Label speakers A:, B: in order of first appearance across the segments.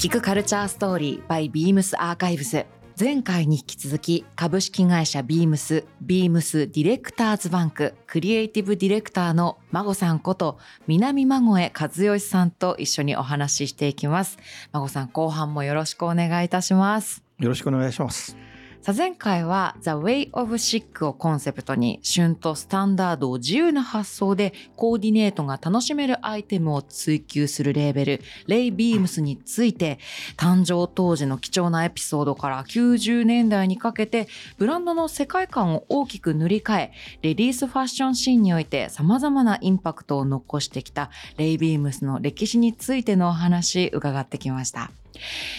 A: 聞くカルチャーストーリー by Beams アーカイブス前回に引き続き株式会社ビームスビームスディレクターズバンククリエイティブディレクターのマゴさんこと南馬越一義さんと一緒にお話ししていきます。マゴさん後半もよろしくお願いいたします。
B: よろしくお願いします。
A: さあ前回は The Way of Chic をコンセプトに旬とスタンダードを自由な発想でコーディネートが楽しめるアイテムを追求するレーベルレイ・ビームスについて誕生当時の貴重なエピソードから90年代にかけてブランドの世界観を大きく塗り替えレディースファッションシーンにおいて様々なインパクトを残してきたレイ・ビームスの歴史についてのお話伺ってきました。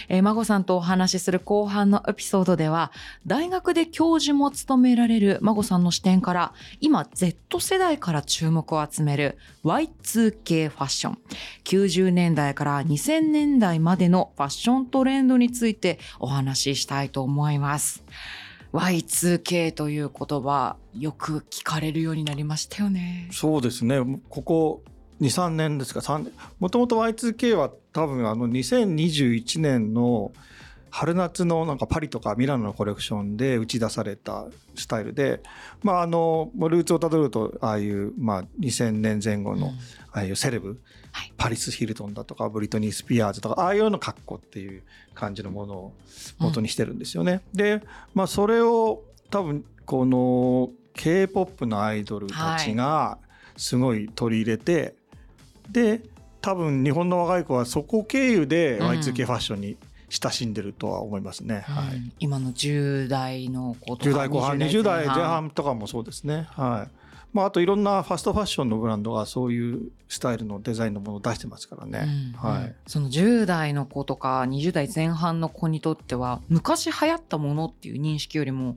A: えー、孫さんとお話しする後半のエピソードでは大学で教授も務められる孫さんの視点から今 Z 世代から注目を集める Y2K ファッション90年代から2000年代までのファッショントレンドについてお話ししたいと思います。Y2K という言葉よく聞かれるようになりましたよね。
B: そうですね。ここ23年ですか3年もともと Y2K は多分あの2021年の春夏のなんかパリとかミラノのコレクションで打ち出されたスタイルで、まあ、あのルーツをたどるとああいう、まあ、2000年前後のああいうセレブ、パリス・ヒルトンだとかブリトニー・スピアーズとかああいうような格好っていう感じのものを元にしてるんですよね。で、まあ、それを多分この K-POP のアイドルたちがすごい取り入れて、で多分日本の若い子はそこ経由で Y2K ファッションに親しんでるとは思いますね、うん、はい、
A: 今の10代の子とか
B: 10代後半20代前半。とかもそうですね。はい。まあ、あといろんなファストファッションのブランドがそういうスタイルのデザインのものを出してますからね、うん、はい、
A: その10代の子とか20代前半の子にとっては昔流行ったものっていう認識よりも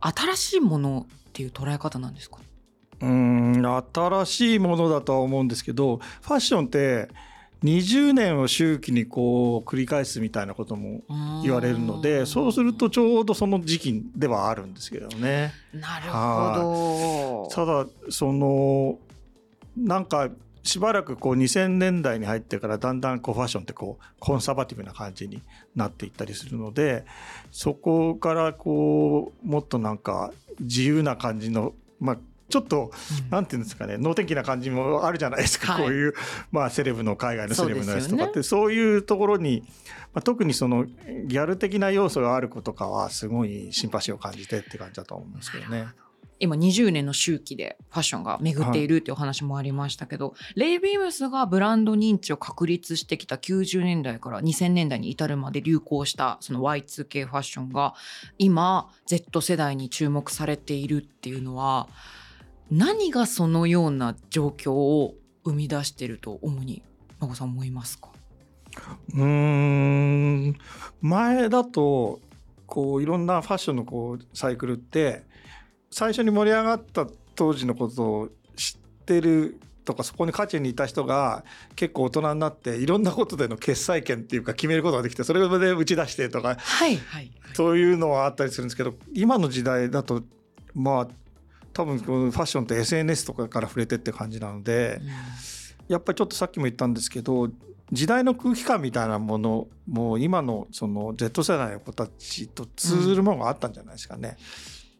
A: 新しいものっていう捉え方なんですか？
B: うん新しいものだとは思うんですけどファッションって20年を周期にこう繰り返すみたいなことも言われるのでそうするとちょうどその時期ではあるんですけどね。
A: なるほ
B: ど。ただそのなんかしばらくこう2000年代に入ってからだんだんこうファッションってこうコンサバティブな感じになっていったりするのでそこからこうもっとなんか自由な感じのまあちょっと、なんていうんですかね、能天気な感じもあるじゃないですか、はい、こういう、まあ、セレブの、海外のセレブのやつとかって、そう、ね,、いうところに、まあ、特にその、ギャル的な要素がある子とかは、すごいシンパシーを感じてって感じだと思うんですけどね。
A: 今20年の周期でファッションが巡っているっていうお話もありましたけど、はい、レイ・ビームスがブランド認知を確立してきた90年代から2000年代に至るまで流行したその Y2K ファッションが今 Z 世代に注目されているっていうのは何がそのような状況を生み出していると主に孫さん思いますか？
B: うん前だとこういろんなファッションのこうサイクルって最初に盛り上がった当時のことを知ってるとかそこに価値にいた人が結構大人になっていろんなことでの決裁権っていうか決めることができてそれで打ち出してとか、
A: はいはい、
B: そういうのはあったりするんですけど今の時代だとまあ多分このファッションって SNS とかから触れてって感じなので、うん、やっぱりちょっとさっきも言ったんですけど時代の空気感みたいなものも今のその Z 世代の子たちと通ずるものがあったんじゃないですかね。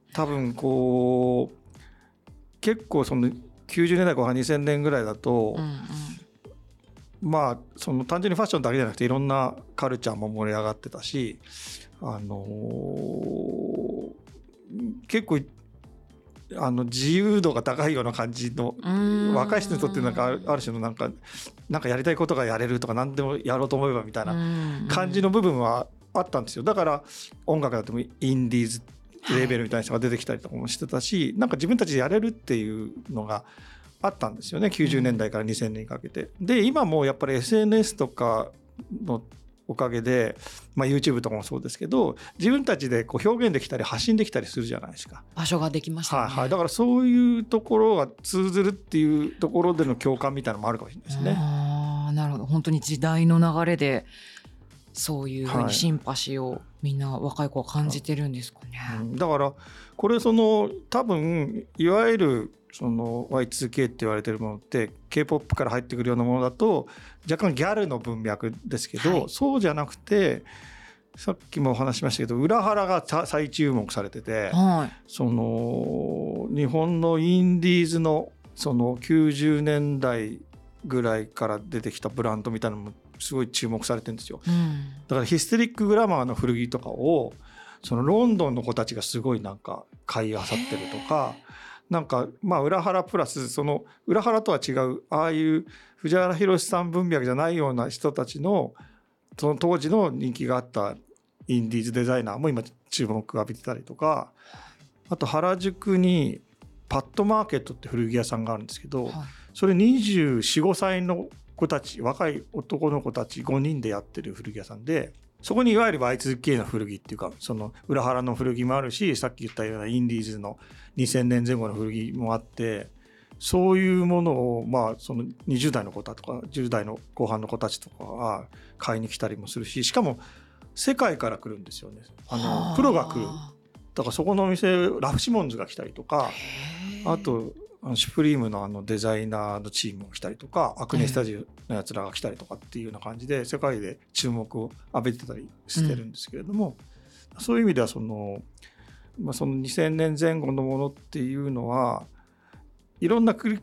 B: うん、多分こう結構その90年代後半2000年ぐらいだと、うんうん、まあその単純にファッションだけじゃなくていろんなカルチャーも盛り上がってたしあのー、結構あの自由度が高いような感じの若い人にとってなんかある種のなんかなんかやりたいことがやれるとか何でもやろうと思えばみたいな感じの部分はあったんですよ。だから音楽だってもインディーズレーベルみたいな人が出てきたりとかもしてたし、はい、なんか自分たちでやれるっていうのがあったんですよね。90年代から2000年にかけて。で今もやっぱり SNS とかのおかげで、まあ、YouTube とかもそうですけど自分たちでこう表現できたり発信できたりするじゃないですか。
A: 場所ができました、ね、
B: はい、はい、だからそういうところが通ずるっていうところでの共感みたいなのもあるかもしれないですね。
A: あなるほど。本当に時代の流れでそういうふうにシンパシーをみんな若い子は感じてるんですかね。
B: はい、だからこれその多分いわゆるその Y2K って言われてるものって k p o p から入ってくるようなものだと若干ギャルの文脈ですけど、はい、そうじゃなくてさっきもお話しましたけど裏腹が再注目されてて、はい、その日本のインディーズのその90年代ぐらいから出てきたブランドみたいなのもすごい注目されてるんですよ、うん、だからヒステリックグラマーの古着とかをそのロンドンの子たちがすごいなんか買いあさってるとかなんかまあ裏腹プラスその裏腹とは違うああいう藤原宏さん文脈じゃないような人たちのその当時の人気があったインディーズデザイナーも今注目を浴びてたりとかあと原宿にパッドマーケットって古着屋さんがあるんですけど、はい、それ245歳の子たち若い男の子たち5人でやってる古着屋さんでそこにいわゆる Y2K の古着っていうかその裏腹の古着もあるしさっき言ったようなインディーズの2000年前後の古着もあってそういうものをまあその20代の子とか10代の後半の子たちとかは買いに来たりもするししかも世界から来るんですよね。あのプロが来る。だからそこのお店ラフシモンズが来たりとかあとシュプリームのあのデザイナーのチームが来たりとかアクネスタジオのやつらが来たりとかっていうような感じで世界で注目を浴びてたりしてるんですけれども、うん、そういう意味ではその,、まあ、その2000年前後のものっていうのはいろんな国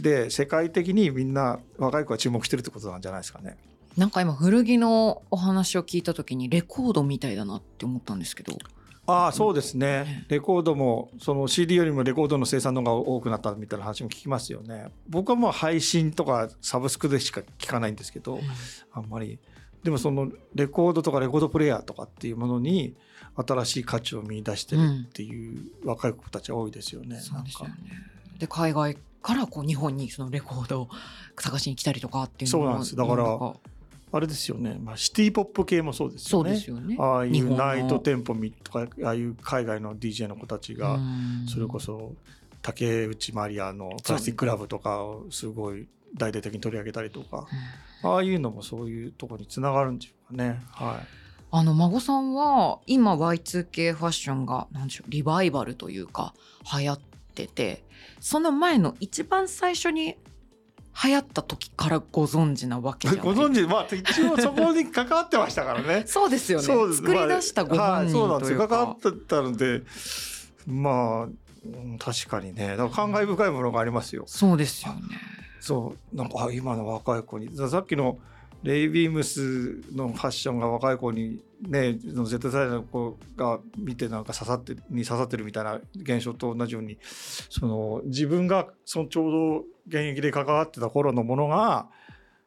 B: で世界的にみんな若い子が注目してるってことなんじゃないですかね。
A: なんか今古着のお話を聞いた時にレコードみたいだなって思ったんですけど
B: ああそうですね。レコードもその CD よりもレコードの生産の方が多くなったみたいな話も聞きますよね。僕はもう配信とかサブスクでしか聞かないんですけど、あんまり。でもそのレコードとかレコードプレーヤーとかっていうものに新しい価値を見出してるっていう若い子たち多いですよね。
A: そうですよね。で海外からこう日本にそのレコードを探しに来たりとかっていう
B: のそうなんです。だからあれですよね、まあ、シティ・ポップ系もそうですよね。よね。ああいうナイトテンポミとかああいう海外の DJ の子たちがそれこそ竹内まりやのプラスティックラブとかをすごい大々的に取り上げたりとか、ああいうのもそういうとこにつながるんでしょうかね。はい、
A: あの孫さんは今 Y2K ファッションが何でしょうリバイバルというか流行っててその前の一番最初に流行った時からご存知なわけじゃ
B: ない？ご存知まあ一応そこに関わってましたからね。
A: そうですよね。作り出したご本人というか、まあはい、そうなんですよ。
B: 関わってたのでまあ確かにね。だから感慨深いものがありますよ。
A: そうですよね。
B: そう。なんか今の若い子にさっきのレイ・ビームスのファッションが若い子にね Z 世代の子が見てなんか刺さってに刺さってるみたいな現象と同じようにその自分がそのちょうど現役で関わってた頃のものが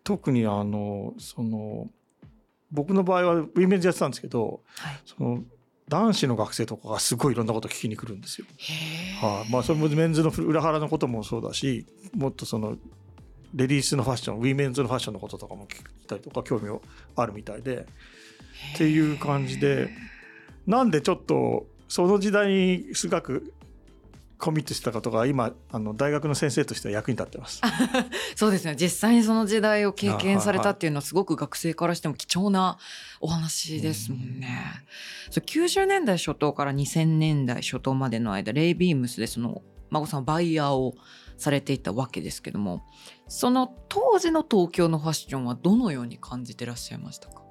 B: 特にあのその僕の場合はウィメンズやってたんですけど、はい、その男子の学生とかがすごいいろんなこと聞きに来るんですよ。はあ、まあそれもメンズの裏原のこともそうだしもっとそのレディースのファッションウィメンズのファッションのこととかも聞いたりとか興味あるみたいでっていう感じでなんでちょっとその時代にすごくコミットしたことが今あの大学の先生としては役に立ってます。
A: そうですね。実際にその時代を経験されたっていうのはすごく学生からしても貴重なお話ですもんね。うん、そう90年代初頭から2000年代初頭までの間レイ・ビームスでその孫さんバイヤーをされていたわけですけどもその当時の東京のファッションはどのように感じてらっしゃいましたか？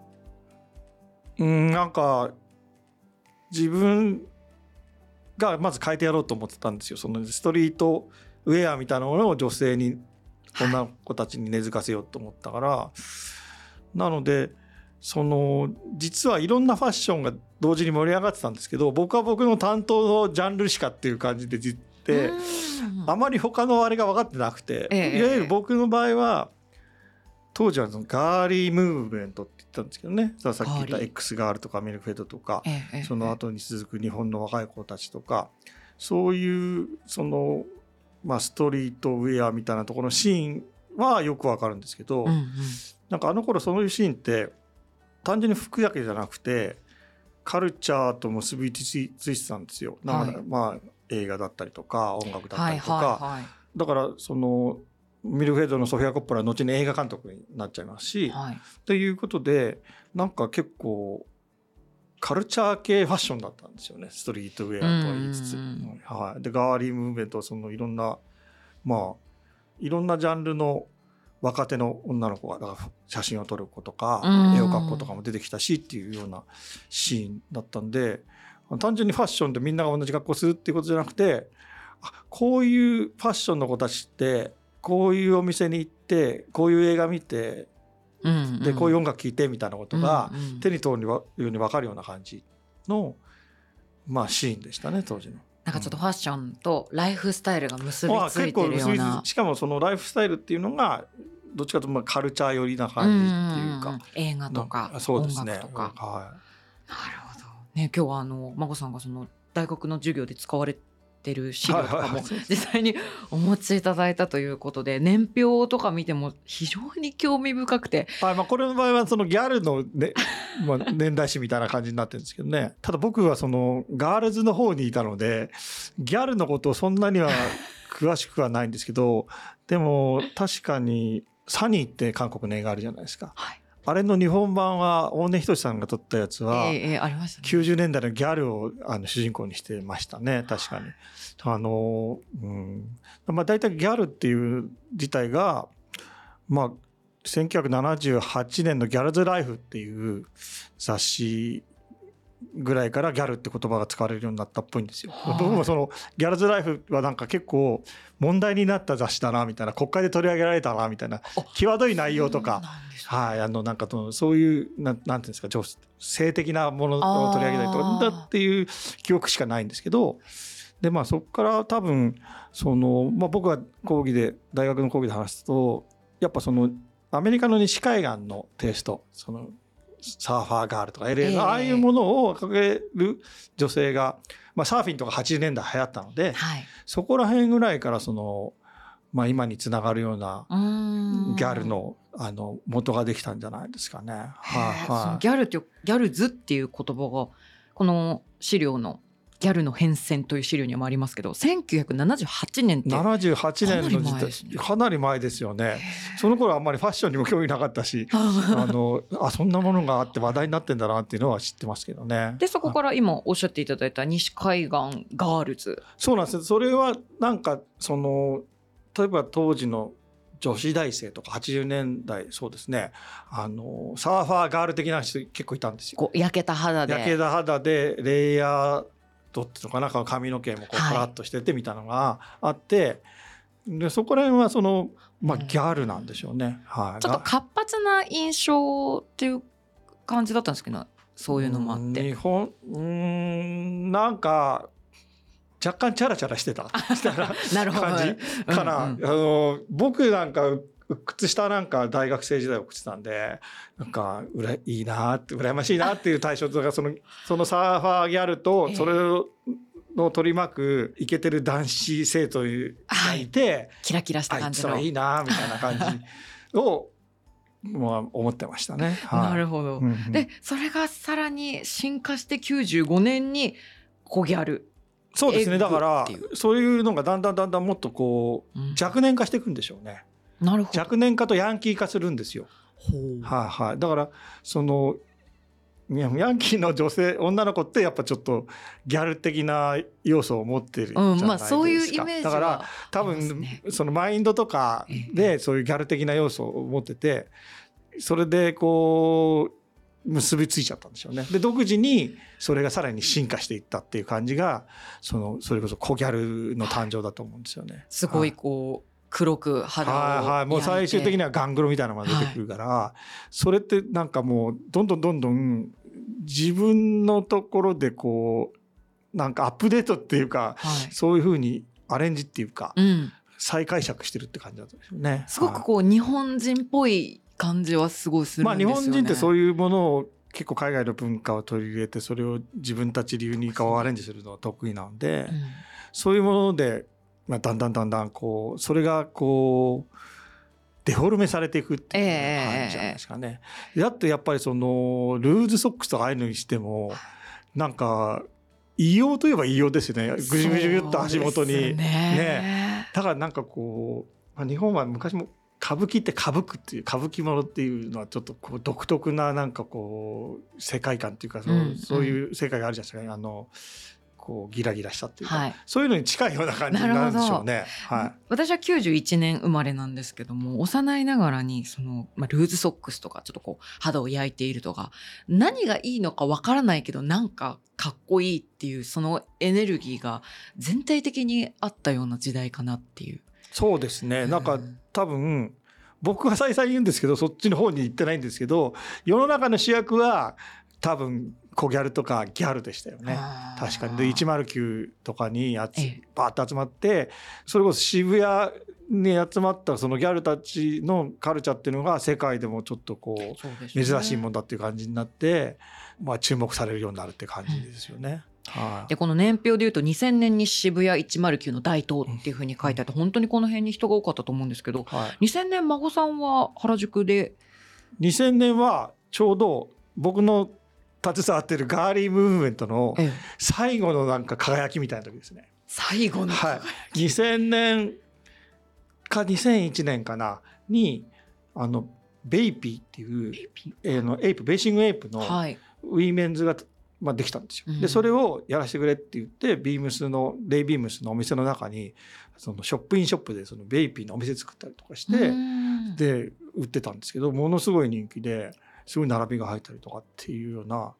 B: うんなんか自分がまず変えてやろうと思ってたんですよ。そのストリートウェアみたいなものを女性に女の子たちに根付かせようと思ったから、はい、なのでその実はいろんなファッションが同時に盛り上がってたんですけど僕は僕の担当のジャンルしかっていう感じでってあまり他のあれが分かってなくて、いわゆる僕の場合は当時はそのガーリームーブメントって言ったんですけどね。さっき言った X ガールとかミルクフェッドとか、その後に続く日本の若い子たちとかそういうその、まあ、ストリートウェアみたいなところのシーンはよくわかるんですけど、うんうん、なんかあの頃そういうシーンって単純に服だけじゃなくてカルチャーと結びついてたんですよ。だから、まあ映画だったりとか音楽だったりとか、はいはいはい、だからそのミルフェードのソフィア・コッポラ後に映画監督になっちゃいますし、はい、ということでなんか結構カルチャー系ファッションだったんですよね。ストリートウェアとは言いつつ、はい、でガーリームーブメントそのいろんなまあいろんなジャンルの若手の女の子が写真を撮る子とか
A: うん。
B: 絵を描く子とかも出てきたしっていうようなシーンだったんで単純にファッションでみんなが同じ格好するっていうことじゃなくてあこういうファッションの子たちってこういうお店に行ってこういう映画見て
A: うん
B: でこういう音楽聴いてみたいなことが
A: うんうん
B: 手に取るように分かるような感じの、まあ、シーンでしたね当時の。
A: なんかちょっとファッションとライフスタイルが結び
B: まあ
A: ついてるよう
B: 結構結
A: な
B: しかもそのライフスタイルっていうのがどっちかというとまあカルチャー寄りな感じっていうか、
A: んんん。映画とか
B: なそうですね。
A: 音楽とか。
B: は
A: なるほど。ね今日はあの孫さんがその大学の授業で使われてる資料とかも実際にお持ちいただいたということで年表とか見ても非常に興味深くて。
B: い、はいまあ、これの場合はそのギャルの、ね まあ、年代史みたいな感じになってるんですけどねただ僕はそのガールズの方にいたのでギャルのことをそんなには詳しくはないんですけどでも確かに「サニー」って韓国の映画あるじゃないですか。
A: はい。
B: あれの日本版は大根仁さんが撮ったやつ
A: え
B: は、
A: えええありましたね。
B: 90年代のギャルをあの主人公にしてましたね確かに。あのうんまあ、大体ギャルっていう自体が、まあ、1978年の「ギャルズ・ライフ」っていう雑誌ぐらいからギャルって言葉が使われるようになったっぽいんですよ。
A: はい
B: 僕もそのギャルズ・ライフはなんか結構問題になった雑誌だなみたいな国会で取り上げられたなみたいな際どい内容とかはい、あのなんかそういうなんなんていうんですか女性的なものを取り上げたりとかだっていう記憶しかないんですけどでまあそこから多分その、まあ、僕が講義で大学の講義で話すとやっぱそのアメリカの西海岸のテイストそのサーファーガールとか LA
A: ええ
B: のああいうものを掲げる女性が、まあ、サーフィンとか80年代流行ったので
A: はい。
B: そこら辺ぐらいからその、まあ、今につながるようなギャルのあの元ができたんじゃないですかね。
A: へ
B: はいは
A: ギャルってギャルズっていう言葉がこの資料のギャルの変遷という資料にもありますけど1978年っ
B: い。
A: て
B: 78年の時代かなり前ですよね。その頃はあんまりファッションにも興味なかったし あのあそんなものがあって話題になってんだなっていうのは知ってますけどね。
A: でそこから今おっしゃっていただいた西海岸ガールズ
B: そうなんですよそれはなんかその例えば当時の女子大生とか80年代そうですねあのサーファーガール的な人結構いたんですよ。
A: こう焼けた肌で
B: 焼けた肌でレイヤードっていうのかな髪の毛もこう
A: はい。
B: パラッとしててみたいなのがあって、でそこら辺はその、まあ、
A: うん。
B: ギャルなんでしょうね。はい、
A: ちょっと活発な印象っていう感じだったんですけどそういうのもあって。
B: 日本うーんなんか若干チャラチャラしてた。みたいな感じかな、
A: うんうん。
B: あの僕なんか靴下なんか大学生時代送ってたんでなんかうらいいなって羨ましいなっていう対象とかそのそのサーファーギャルとそれの取り巻くイケてる男子生徒がいて、
A: キラキラした
B: あい
A: 感じの。
B: つらいいなみたいな感じを、まあ、思ってましたね。はい。
A: なるほど、
B: うんうん。
A: でそれがさらに進化して95年にコギャル、
B: そうですね。だからそういうのがだんだんだんだんもっとこう
A: うん。
B: 若年化していくんでしょうね。
A: なるほど
B: 若年化とヤンキー化するんですよ。はいはい。だからそのいやヤンキーの女性女の子ってやっぱちょっとギャル的な要素を持ってるじゃないですか。
A: うんまあそういうイメージは
B: だから多分
A: ね
B: そのマインドとかでそういうギャル的な要素を持っててそれでこう結びついちゃったんでしょうね。で独自にそれがさらに進化していったっていう感じがそのそれこそコギャルの誕生だと思うんですよね。
A: すごいこう黒く肌を
B: はいはい、もう最終的にはガングロみたいなのが出てくるから、それってなんかもうどんどんどんどん自分のところでこうなんかアップデートっていうか
A: はい。
B: そういうふうにアレンジっていうか
A: うん、
B: 再解釈してるって感じだったんですよね。
A: すごくこう日本人っぽい感じはすごいする
B: まあ日
A: んですよね。
B: 本人ってそう
A: いう
B: いうものを結構海外の文化を取り入れてそれを自分たち流に顔をアレンジするのは得意なので、そういうもので、まあ、だんだんだんだんこうそれがこうデフォルメされていくっていう感じじゃないですかね。だってやっぱりそのルーズソックスとかああいうのにしてもなんか異様といえば異様ですよね。ぐじゅぐじゅっと足元に。
A: そうですね。
B: だからなんかこう、まあ、日本は昔も歌舞伎って歌舞伎っていう歌舞伎ものっていうのはちょっとこう独特ななんかこう世界観っていうかそう,、
A: うん
B: そういう世界があるじゃないですか、あのこうギラギラしたっていうか、
A: はい。
B: そういうのに近いような感じになるんでしょうね。は
A: 私は91年生まれなんですけども幼いながらにその、まあ、ルーズソックスとかちょっとこう肌を焼いているとか何がいいのかわからないけどなんかかっこいいっていうそのエネルギーが全体的にあったような時代かなっていう。
B: い、そうですね。なんか
A: うん
B: 多分僕は再々言うんですけどそっちの方に行ってないんですけど世の中の主役は多分小ギャルとかギャルでしたよね。確かに。で109とかにやつ
A: ええ。
B: バーッと集まってそれこそ渋谷に集まったそのギャルたちのカルチャーっていうのが世界でもちょっとこう珍しいもんだっていう感じになって、まあ、注目されるようになるって感じですよね。はい。
A: でこの年表でいうと2000年に渋谷109の大東っていうふうに書いてあって本当にこの辺に人が多かったと思うんですけど
B: はい、
A: 2000年孫さんは原宿で
B: ？2000年はちょうど僕の携わってるガーリームーブメントの
A: ええ。
B: 最後のなんか輝きみたいな時ですね。
A: 最後の
B: はい、2000年か2001年かなにあの BAPY っていうえーの A Bathing Ape の
A: はい。
B: ウィーメンズが、まあ、できたんですよ。
A: うん。
B: でそれをやらせてくれって言ってビームスのレイビームスのお店の中にそのショップインショップでそのベイピーのお店作ったりとかして、
A: うん。
B: で売ってたんですけどものすごい人気ですごい並びが入ったりとかっていうような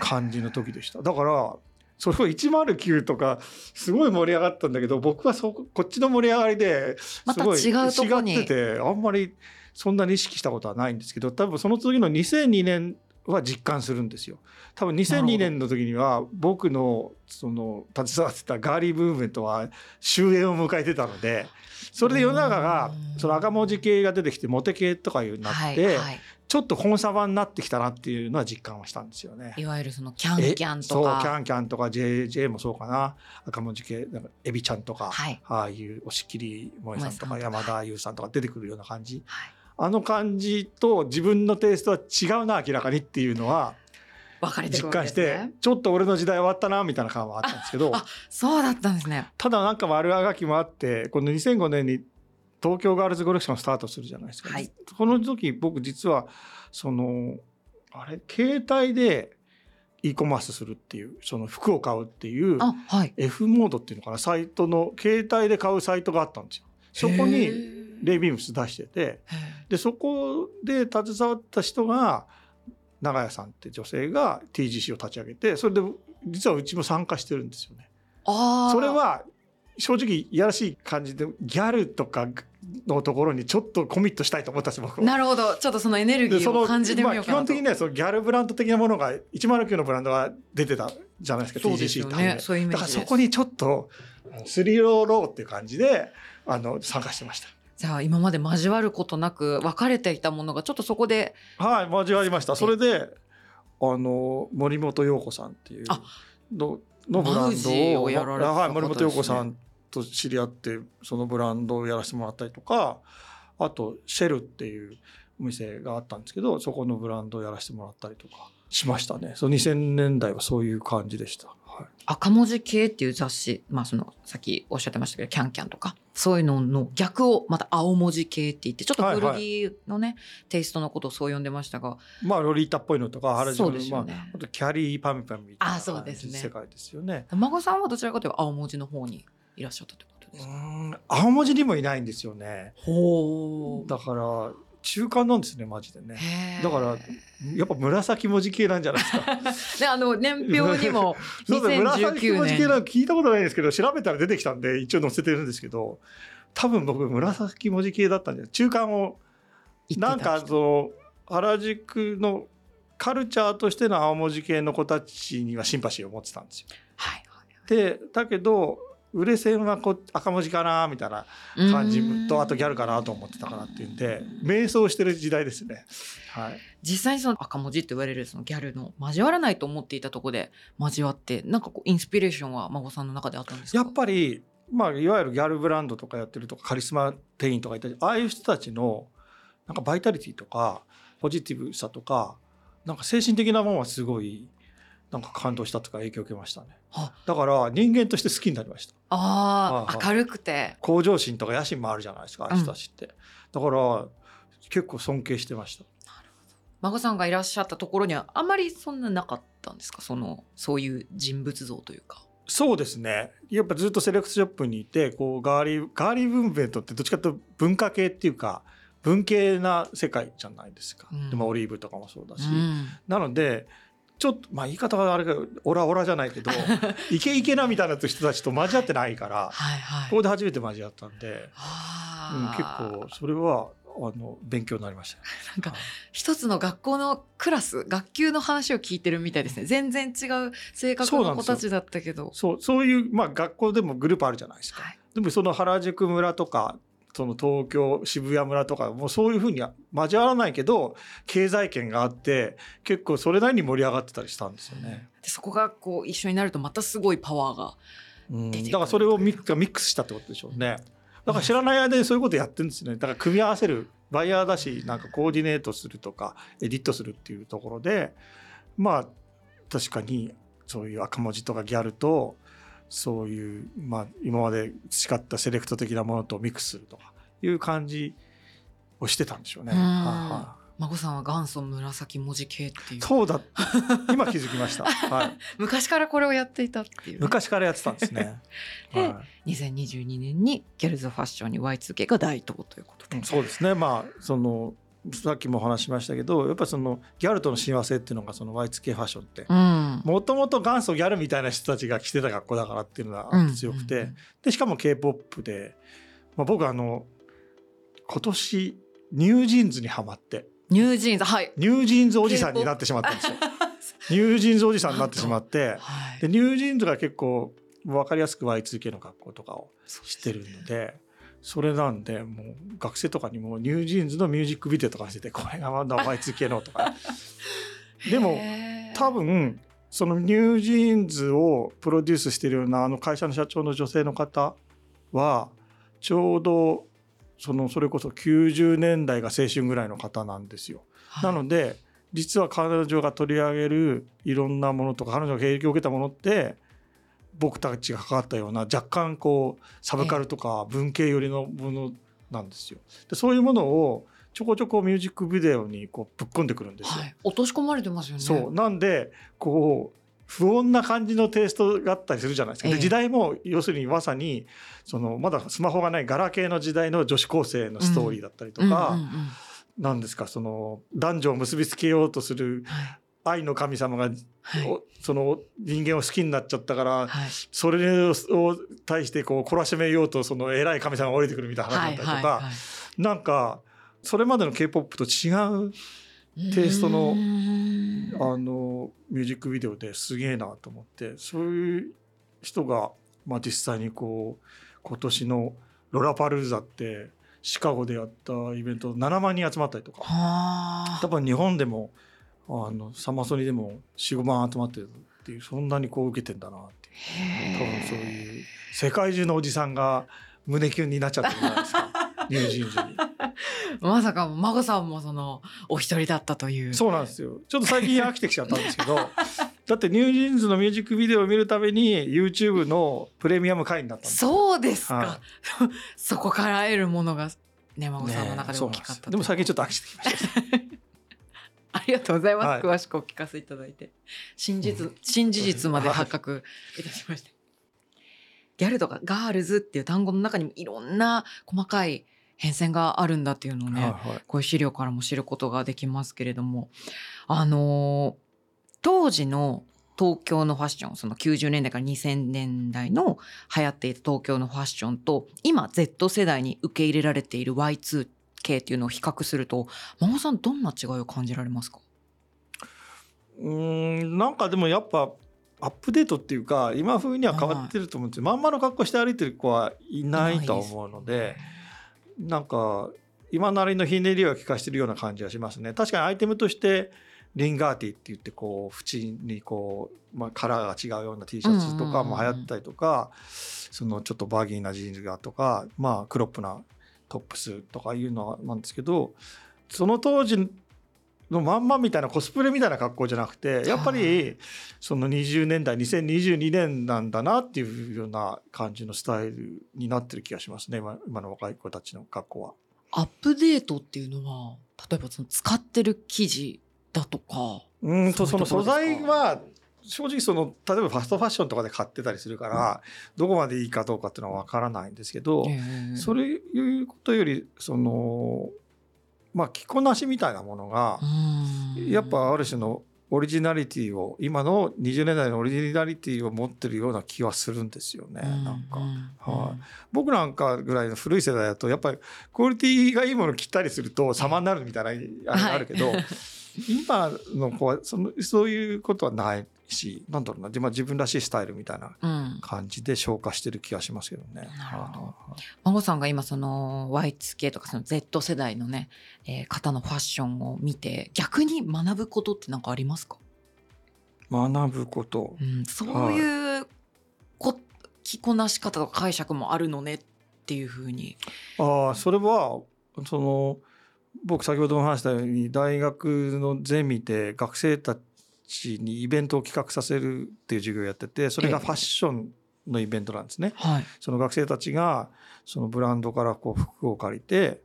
B: 感じの時でした。だからそれを109とかすごい盛り上がったんだけど僕はそここっちの盛り上がりですごい
A: 違うとこに。
B: 違っててあんまりそんなに意識したことはないんですけど多分その次の2002年は実感するんですよ。多分2002年の時には僕のその携わってたガーリームーブメントは終焉を迎えてたのでそれで世の中が
A: うん。
B: その赤文字系が出てきてモテ系とかいうになって、
A: はいはい
B: ちょっと本サバになってきたなっていうのは実感はしたんですよね。
A: いわゆるそのキャンキャンと
B: そうキャ
A: か
B: ンキャンとか JJ もそうかな。赤文字系なんかエビちゃんとか、
A: はい。
B: ああいう押切萌えさんとか
A: 萌えさんとか。
B: 山田優さんとか出てくるような感じ。
A: はい。
B: あの感じと自分のテイストは違うな明らかにっていうのは
A: 分かれてる
B: 実感して、ちょっと俺の時代終わったなみたいな感はあったんですけど。
A: あそうだったんですね。
B: ただなんか悪あがきもあってこの2005年に東京ガールズコレクションスタートするじゃないですか、
A: はい。
B: この時僕実はそのあれ携帯で e コマースするっていうその服を買うっていう
A: あはい。
B: F モードっていうのかな。サイトの携帯で買うサイトがあったんですよ。そこ
A: へ
B: に
A: ー。
B: レイビームス出してて
A: へ
B: でそこで携わった人が長屋さんって女性が TGC を立ち上げてそれで実はうちも参加してるんですよね。
A: あー。
B: それは正直いやらしい感じでギャルとかのところにちょっとコミットしたいと思ったんです僕は。
A: なるほどちょっとそのエネルギーを感じてみようかなと
B: まあ基本的にはそのギャルブランド的なものが109のブランドが出てたじゃないですか TGC
A: よ
B: って
A: ねそういうイメ
B: だから
A: ージです
B: そこにちょっとスリローローっていう感じであの参加してまし
A: じゃあ今まで交わることなく分かれていたものがちょっとそこで
B: た。はい交わりました。それであの森本陽子さんっていう
A: あ
B: ののブランドを
A: やられてた
B: はい、
A: 方
B: 森本陽子さんと知り合ってそのブランドをやらせてもらったりとかあとシェルっていうお店があったんですけどそこのブランドをやらせてもらったりとかしましたね。その2000年代はそういう感じでした。はい。
A: 赤文字系っていう雑誌まあそのさっきおっしゃってましたけどキャンキャンとかそういうのの逆をまた青文字系って言ってちょっと古着のね、テイストのことをそう呼んでましたが
B: まあロリータっぽいのとか原宿のまああとキャリーパミュパミみたいな
A: あそうですね。
B: 世界ですよね。
A: 孫さんはどちらかというと青文字の方にいらっしゃったってこと
B: う
A: ですか、
B: 青文字にもいないんですよね。
A: ほ
B: だから中間なんですねマジでね。だからやっぱ紫文字系なんじゃないですか。
A: で あの年表にも
B: そうだ紫
A: 2019
B: 文字系なん
A: 年
B: か聞いたことないんですけど調べたら出てきたんで一応載せてるんですけど多分僕紫文字系だったんじゃ中間をなんかその原宿のカルチャーとしての青文字系の子たちにはシンパシーを持ってたんですよ。
A: はい
B: でだけど売れ線はこ赤文字かなみたいな
A: はい
B: 感じとあとギャルかなと思ってたからっていうんで迷走してる時代ですね。はい、
A: 実際にその赤文字って言われるそのギャルの交わらないと思っていたところで交わってなんかこうインスピレーションは孫さんの中であったんですか？
B: やっぱり、まあ、いわゆるギャルブランドとかやってるとかカリスマ店員とかいたりああいう人たちのなんかバイタリティとかポジティブさとかなんか精神的なものはすごいなんか感動したとか影響を受けましたね。
A: あ
B: だから人間として好きになりました。
A: ああ、明るくて。
B: 向上心とか野心もあるじゃないですかああいう人たちって、だから結構尊敬してました。
A: 孫さんがいらっしゃったところにはあまりそんななかったんですか？そのそういう人物像というか。
B: そうですね。やっぱずっとセレクトショップにいてこうガーリーガーリー文ベントってどっちかというと文化系っていうか文系な世界じゃないですか、
A: うん。
B: でもオリーブとかもそうだし、
A: うん。
B: なのでちょっとまあ言い方があれかオラオラじゃないけど イケイケなみたいな人たちと交わってないから
A: はいはい。
B: ここで初めて交わったんで、うん、結構それはあの勉強になりました。ね。
A: なんか一つの学校のクラス学級の話を聞いてるみたいですね。全然違う性格の子たちだったけど。
B: そうそういう、まあ、学校でもグループあるじゃないですか。
A: はい。
B: でもその原宿村とかその東京渋谷村とかもうそういうふうには交わらないけど経済圏があって結構それなりに盛り上がってたりしたんですよね。
A: でそこがこう一緒になるとまたすごいパワーが
B: うん、
A: 出てくる
B: だからそれをミックミックスしたってことでしょうね。だから知らない間にそういうことやってるんですね。だから組み合わせるバイヤーだしなんかコーディネートするとかエディットするっていうところでまあ確かにそういう赤文字とかギャルとそういう、まあ、今まで培ったセレクト的なものとミックスするとかいう感じをしてたんでしょうね。
A: うん。
B: はいは
A: 孫さんは元祖紫文字系ってい
B: いう。そうだ。今気づきました、はい、
A: 昔からこれをやっていたっていう。ね、
B: 昔からやってたんですね。
A: で
B: はい。
A: 2022年にギャルズファッションに Y2K が台頭ということで、
B: うんそうですね。まあそのさっきもお話ししましたけどやっぱりそのギャルとの親和性っていうのがその Y2K ファッションって
A: うん。
B: もともと元祖ギャルみたいな人たちが着てた格好だからっていうのが強くて、
A: うんうんうん。
B: でしかも k p o p で、まあ、僕あの今年 NewJeans にはまって。
A: NewJeans はい。
B: NewJeans おじさんになってしまったんですよ。NewJeans おじさんになってしまって
A: はい。
B: で NewJeans が結構分かりやすく Y2K の格好とかをしてるのでそれなんでもう学生とかにも NewJeans のミュージックビデオとかしててこれがまだ Y2K のとか。でも多分その NewJeans をプロデュースしてるようなあの会社の社長の女性の方はちょうどそのそれこそ90年代が青春ぐらいの方なんですよ。
A: はい。
B: なので実は彼女が取り上げるいろんなものとか彼女が影響を受けたものって僕たちが関わったような若干こうサブカルとか文系寄りのものなんですよ。でそういうものをちょこちょこミュージックビデオにこうぶっ込んでくるんですよ。
A: はい、落とし込まれてますよね。
B: そう。なんでこう不穏な感じのテイストがあったりするじゃないですか。
A: ええ。
B: で時代も要するにまさにそのまだスマホがないガラケーの時代の女子高生のストーリーだったりとか、なんですかその男女を結びつけようとする
A: はい
B: 愛の神様が、
A: はい。
B: おその人間を好きになっちゃったから、
A: はい。
B: それを対してこう懲らしめようとその偉い神様が降りてくるみたいな話だったりとか、なんかそれまでの k p o p と違うテイストのあのミュージックビデオですげえなと思ってそういう人が、まあ、実際にこう今年のロラパルーザってシカゴでやったイベント7万人集まったりとか。
A: は
B: 多分日本でもあのサマソニでも4、5万集まってるっていうそんなにこう受けてんだなっていう。多分そういう世界中のおじさんが胸キュンになっちゃってるじゃないですか。NewJeans に。
A: まさか孫さんもそのお一人だったという。
B: そうなんですよ。ちょっと最近飽きてきちゃったんですけど、だって NewJeans のミュージックビデオを見るために YouTube のプレミアム会員だったんですよ。
A: そうですか、
B: は
A: そこから得るものがね孫さんの中で大きかったと
B: でも最近ちょっと飽きてきました。
A: ありがとうございます、
B: はい。
A: 詳しくお聞かせいただいて。真実、新事実まで発覚いたしました、ギャルとかガールズっていう単語の中にもいろんな細かい変遷があるんだっていうのをね、
B: はいはい。
A: こういう資料からも知ることができますけれども。あのー当時の東京のファッションその90年代から2000年代の流行っていた東京のファッションと今 Z 世代に受け入れられている Y2K っていうのを比較すると真帆さんどんな違いを感じられますか？
B: うーんなんかでもやっぱアップデートっていうか今風には変わってると思うんですよ、まんまの格好して歩いてる子はいないとは思うのでなんか今なりのひねりは効かしてるような感じはしますね。確かにアイテムとしてリンガー T って言ってこう縁にこう、まあ、カラーが違うような T シャツとかも流行ったりとか、そのちょっとバギーなジーンズがとか、まあ、クロップなトップスとかいうのなんですけどその当時のまんまみたいなコスプレみたいな格好じゃなくてやっぱりその20年代2022年なんだなっていうような感じのスタイルになってる気がしますね今今の若い子たちの格好は。
A: アップデートっていうのは例えばその使ってる生地だとか
B: うんと
A: そ
B: の素材は正直その例えばファストファッションとかで買ってたりするから、どこまでいいかどうかっていうのは分からないんですけど、それいうことよりそのまあ着こなしみたいなものが、やっぱある種のオリジナリティを今の20年代のオリジナリティを持ってるような気はするんですよね、なんか。はい。僕なんかぐらいの古い世代だとやっぱりクオリティがいいもの着たりすると様になるみたいなあれがあるけど、今の子はそのそういうことはないしなんだろうな自まあ自分らしいスタイルみたいな
A: うん。
B: 感じで消化してる気がしますけどね。
A: なるほど。
B: はい
A: 孫さんが今その Y2K とかその Z 世代のね、えー方のファッションを見て逆に学ぶことって何かありますか、
B: 学ぶこと。
A: うん、そういうこ着こなし方とか解釈もあるのねっていうふうに。
B: ああそれはその僕先ほども話したように大学のゼミで学生たちにイベントを企画させるっていう授業をやっててそれがファッションのイベントなんですね。
A: はい。
B: その学生たちがそのブランドからこう服を借りて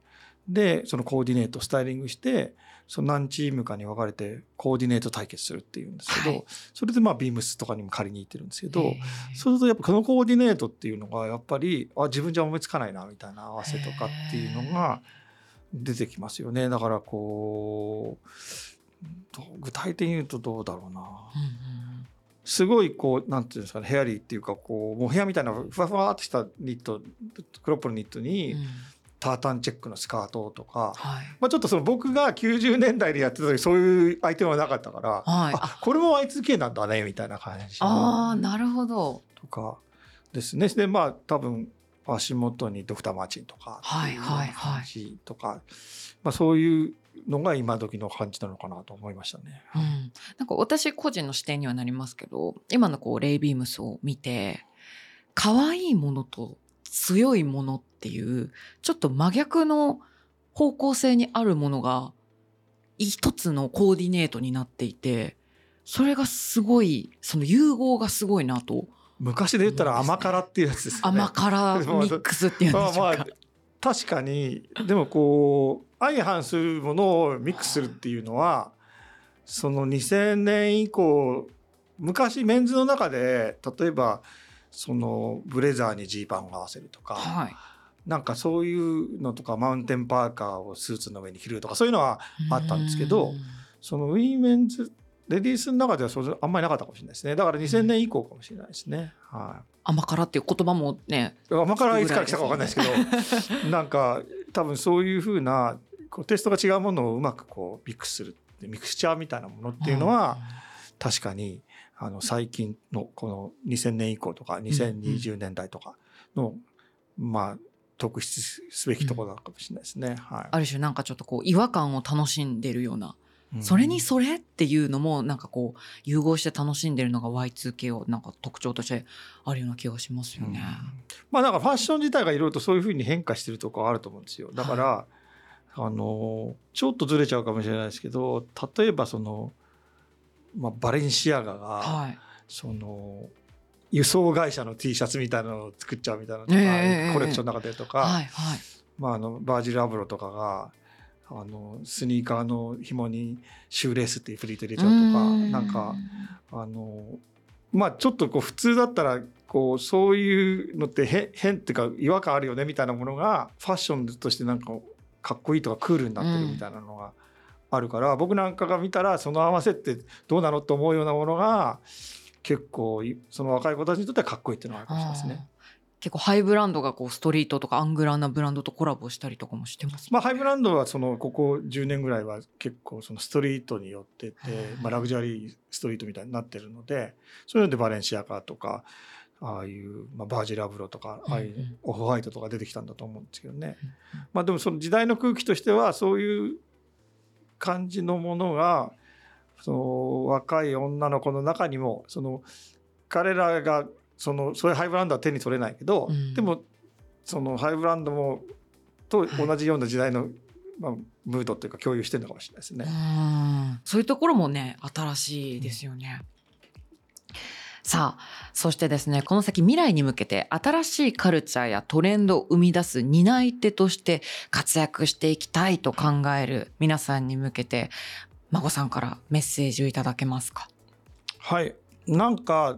B: でそのコーディネートスタイリングしてその何チームかに分かれてコーディネート対決するっていうんですけど、
A: はい。
B: それでまあビームスとかにも借りに行ってるんですけど、
A: えー
B: そうするとやっぱこのコーディネートっていうのがやっぱりあ自分じゃ思いつかないなみたいな合わせとかっていうのが出てきますよね。だからこう具体的に言うとどうだろうな。
A: うんうん
B: すごいこうなんていうんですかねヘアリーっていうかこうモヘアみたいなふわふわっとしたニットクロップのニットに
A: うん。
B: タータンチェックのスカートとか、
A: はい。
B: まあ、ちょっとその僕が90年代でやってた時そういうアイテムはなかったから、
A: はい。
B: あこれも Y2K なんだねみたいな感じ
A: ああ、なるほど。
B: とかですね。でまあ多分足元にドクター・マーチンとか
A: はいはいはい。
B: とか、まあ、そういうのが今時の感じなのかなと思いましたね。
A: うん、なんか私個人の視点にはなりますけど今のこうレイビームスを見て可愛いものと強いものっていうちょっと真逆の方向性にあるものが一つのコーディネートになっていてそれがすごいその融合がすごいなと
B: 昔で言ったら甘辛っていうやつですよね。
A: 甘辛ミックスっていうんでしょうか？
B: まあまあ。確かにでもこう相反するものをミックスするっていうのはその2000年以降昔メンズの中で例えばそのブレザーにジーパンを合わせるとか、
A: はい、
B: なんかそういうのとかマウンテンパーカーをスーツの上に着るとかそういうのはあったんですけど
A: うん
B: そのウィーメンズレディースの中ではそれあんまりなかったかもしれないですね。だから2000年以降かもしれないですね。はい。
A: 甘辛っていう言葉もね
B: 甘辛いつから来たか分かんないですけどなんか多分そういうふうなこうテイストが違うものをうまくこうミックスするミクスチャーみたいなものっていうのは確かにあの最近のこの2000年以降とか2020年代とかのまあ特筆すべきところなのかもしれないですね。は
A: ある種なんかちょっとこう違和感を楽しんでるような、
B: い、
A: それにそれっていうのもなんかこう融合して楽しんでるのが Y2K をなんか特徴としてあるような気がしますよね。
B: まあなんかファッション自体がいろいろとそういうふうに変化してるところあると思うんですよ。だから、あのちょっとずれちゃうかもしれないですけど例えばその、まあ、バレンシアガが、
A: はい。
B: その輸送会社の T シャツみたいなのを作っちゃうみたいなのとか、
A: ええ
B: コレクションの中でとか、
A: はいはい。
B: まあ、あのバージル・アブロとかがあのスニーカーの紐にシューレースっていうフリート入れちゃうとか
A: ん
B: なんかあのまあちょっとこう普通だったらこうそういうのって変変っていうか違和感あるよねみたいなものがファッションとしてなんかかっこいいとかクールになってるみたいなのがあるから、僕なんかが見たらその合わせってどうなのと思うようなものが結構いその若い子たちにとってはかっこいいっていうのがあるかもしれないですね。
A: 結構ハイブランドがこうストリートとかアングラーなブランドとコラボしたりとかもしてます。
B: まあ、ハイブランドはそのここ10年ぐらいは結構そのストリートによってて、まあ、ラグジュアリーストリートみたいになってるのでそういうのでバレンシアガとかああいう、まあ、バージル・ロとかああい
A: うん。うん
B: うオフホワイトとか出てきたんだと思うんですけどね、まあ、でもその時代の空気としてはそういう感じのものがその若い女の子の中にもその彼らがそのそういうハイブランドは手に取れないけど、
A: うん。
B: でもそのハイブランドもと同じような時代の、まあ、ムードというか共有してるのかもしれないですね。
A: うん。そういうところもね新しいですよね。さあそしてですねこの先未来に向けて新しいカルチャーやトレンドを生み出す担い手として活躍していきたいと考える皆さんに向けて孫さんからメッセージをいただけますか？
B: はいなんか、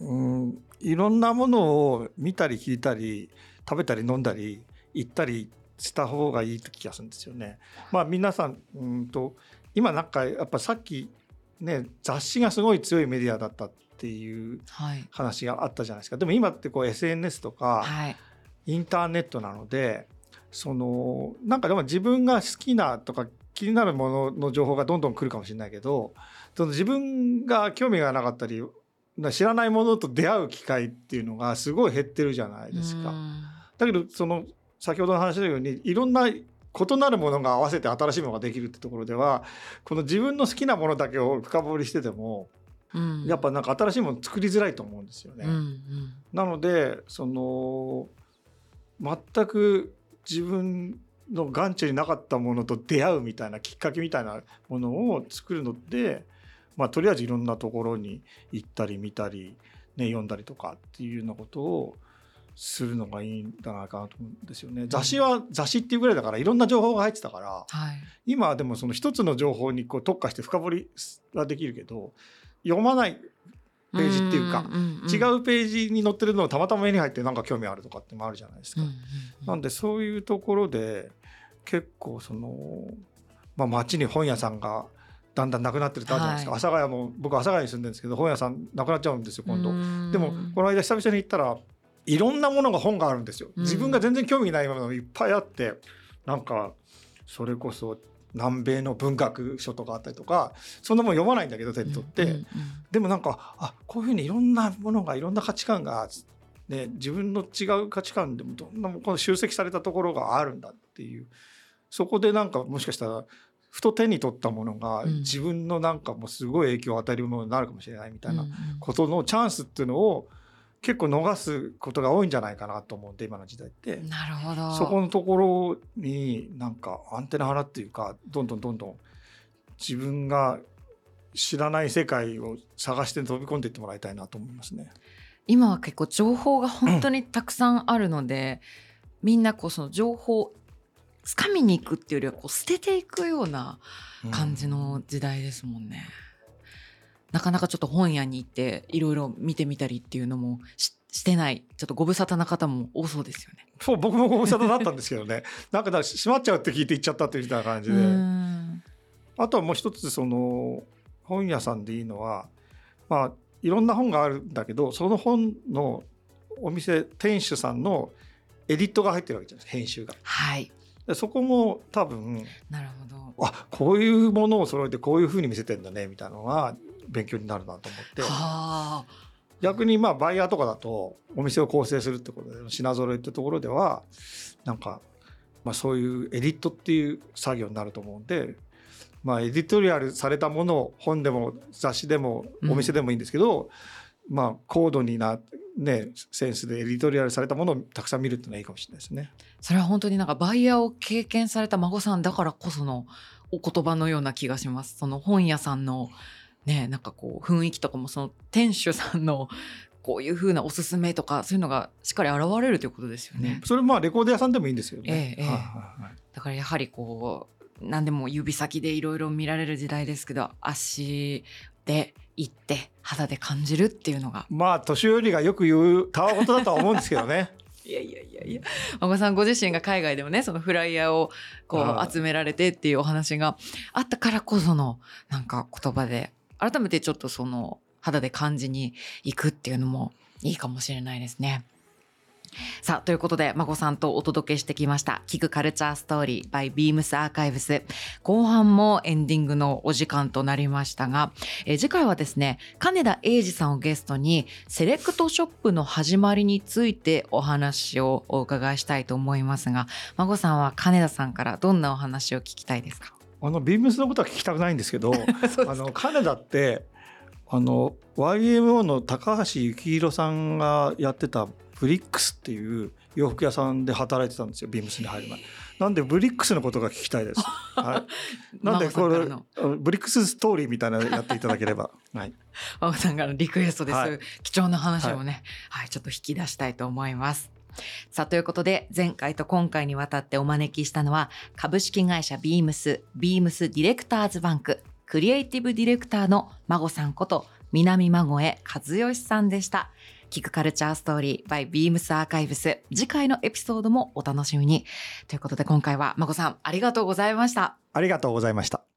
B: うん、いろんなものを見たり聞いたり食べたり飲んだり行ったりした方がいい気がするんですよね。まあ皆さんうんと今なんかやっぱさっきね雑誌がすごい強いメディアだったっていう話があったじゃないですか。はい、でも今ってこう SNS とか、インターネットなのでそのなんかでも自分が好きなとか気になるものの情報がどんどん来るかもしれないけどその自分が興味がなかったり知らないものと出会う機会っていうのがすごい減ってるじゃないですか。だけどその先ほどの話のようにいろんな異なるものが合わせて新しいものができるってところではこの自分の好きなものだけを深掘りしてても、うん、やっぱなんか新しいもの作りづらいと思うんですよね。うんうん、なのでその全く自分の眼中になかったものと出会うみたいなきっかけみたいなものを作るので、まあ、とりあえずいろんなところに行ったり見たり、ね、読んだりとかっていうようなことをするのがいいんじゃないかなと思うんですよね。雑誌は雑誌っていうぐらいだからいろんな情報が入ってたから、はい、今はでもその一つの情報にこう特化して深掘りはできるけど読まないページっていうか、違うページに載ってるのをたまたま目に入ってなんか興味あるとかってもあるじゃないですか。なんでそういうところで結構その、まあ、街に本屋さんがだんだんなくなってるってあるじゃないですか、はい、阿佐ヶ谷も僕阿佐ヶ谷に住んでるんですけど本屋さんなくなっちゃうんですよ今度。でもこの間久々に行ったらいろんなものが本があるんですよ。自分が全然興味ないものがいっぱいあってなんかそれこそ南米の文学書とかあったりとかそんなもん読まないんだけど手に取って、でもなんかあこういうふうにいろんなものがいろんな価値観が、ね、自分の違う価値観でもどんなこの集積されたところがあるんだっていう。そこでなんかもしかしたらふと手に取ったものが自分のなんかもうすごい影響を与えるものになるかもしれないみたいなことのチャンスっていうのを、うん結構逃すことが多いんじゃないかなと思うんで今の時代って
A: なるほど
B: そこのところになんかアンテナ張らっていうかどんどんどんどん自分が知らない世界を探して飛び込んでいってもらいたいなと思いますね。
A: 今は結構情報が本当にたくさんあるので、うん、みんなこうその情報をつかみに行くっていうよりはこう捨てていくような感じの時代ですもんね。うんなかなかちょっと本屋に行っていろいろ見てみたりっていうのもしてないちょっとご無沙汰な方も多そうですよね。
B: そう僕もご無沙汰だったんですけどね。なんかだ閉まっちゃうって聞いて行っちゃったっていうみたいな感じで。あとはもう一つその本屋さんでいいのはまあいろんな本があるんだけどその本のお店店主さんのエディットが入ってるわけじゃないですか編集が。
A: はい。
B: でそこも多分
A: なるほど。
B: あこういうものを揃えてこういうふうに見せてんだねみたいなのが勉強になるなと思って逆にまあバイヤーとかだとお店を構成するってことで品揃えってところではなんかまあそういうエディットっていう作業になると思うんでまあエディトリアルされたものを本でも雑誌でもお店でもいいんですけど、うん、まあ高度になねセンスでエディトリアルされたものをたくさん見るっていうのはいいかもしれないですね。
A: それは本当になんかバイヤーを経験された孫さんだからこそのお言葉のような気がします。その本屋さんのねなんかこう雰囲気とかもその店主さんの こういうふうなおすすめとかそういうのがしっかり現れるということですよね。
B: それまあレコード屋さんでもいいんですよ
A: ね。ええ、だからやはりこう何でも指先でいろいろ見られる時代ですけど足で行って肌で感じるっていうのが
B: まあ年寄りがよく言うたわごとだとは思うんですけどね。
A: いやいやいやいや孫さんご自身が海外でもねそのフライヤーをこう集められてっていうお話があったからこそのなんか言葉で改めてちょっとその肌で感じに行くっていうのもいいかもしれないですね。さあ、ということで、まこさんとお届けしてきました、聞くカルチャーストーリー by Beams アーカイブス。後半もエンディングのお時間となりましたが、え次回はですね、金田英二さんをゲストに、セレクトショップの始まりについてお話をお伺いしたいと思いますが、まこさんは金田さんからどんなお話を聞きたいですか？
B: あのビームスのことは聞きたくないんですけど あの金田ってあの YMO の高橋幸宏さんがやってたブリックスっていう洋服屋さんで働いてたんですよビームスに入る前。なんでブリックスのことが聞きたいです、はい、なんでこれブリックスストーリーみたいなのやっていただければ。はい。
A: ママさんからのリクエストです、はい、貴重な話をね、はい、はい、ちょっと引き出したいと思いますさあ、ということで、前回と今回にわたってお招きしたのは、株式会社ビームス、ビームスディレクターズバンク、クリエイティブディレクターの孫さんこと、南孫江和義さんでした。キクカルチャーストーリー by Beams アーカイブス。次回のエピソードもお楽しみに。ということで今回は孫さんありがとうございました。
B: ありがとうございました。